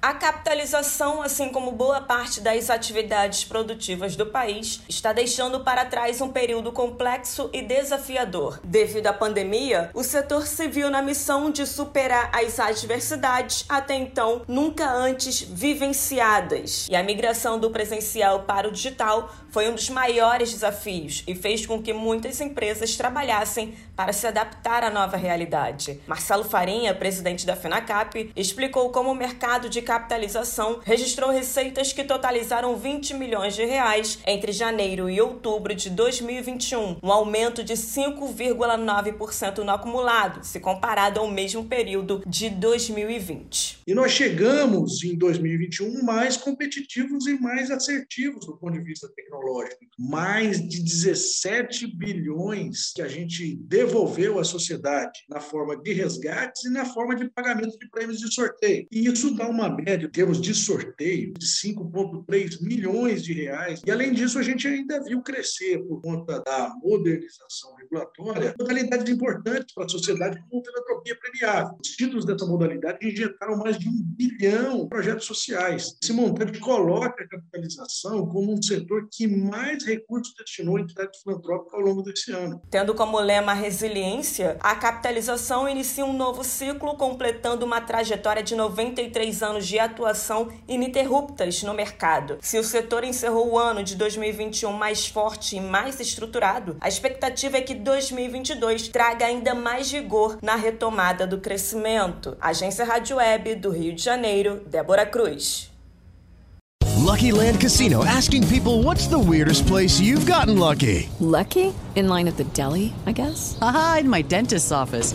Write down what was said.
A capitalização, assim como boa parte das atividades produtivas do país, está deixando para trás um período complexo e desafiador. Devido à pandemia, o setor se viu na missão de superar as adversidades até então nunca antes vivenciadas. E a migração do presencial para o digital foi um dos maiores desafios e fez com que muitas empresas trabalhassem para se adaptar à nova realidade. Marcelo Farinha, presidente da FENACAP, explicou como o mercado de capitalização registrou receitas que totalizaram 20 milhões de reais entre janeiro e outubro de 2021, um aumento de 5,9% no acumulado, se comparado ao mesmo período de 2020. E nós chegamos em 2021 mais competitivos e mais assertivos do ponto de vista tecnológico. Mais de 17 bilhões que a gente devolveu à sociedade na forma de resgates e na forma de pagamento de prêmios de sorteio. E isso dá uma média, em termos de sorteio, de 5,3 milhões de reais. E, além disso, a gente ainda viu crescer, por conta da modernização regulatória, modalidades importantes para a sociedade, como filantropia premiável. Os títulos dessa modalidade injetaram mais de um bilhão em projetos sociais. Esse montante coloca a capitalização como um setor que mais recursos destinou à entidade filantrópica ao longo desse ano. Tendo como lema a resiliência, a capitalização inicia um novo ciclo, completando uma trajetória de 93 anos de atuação ininterruptas no mercado. Se o setor encerrou o ano de 2021 mais forte e mais estruturado, a expectativa é que 2022 traga ainda mais vigor na retomada do crescimento. Agência Rádio Web do Rio de Janeiro, Débora Cruz. Lucky Land Casino asking people what's the weirdest place you've gotten lucky? Lucky? In line at the deli, I guess? Aha, in my dentist's office.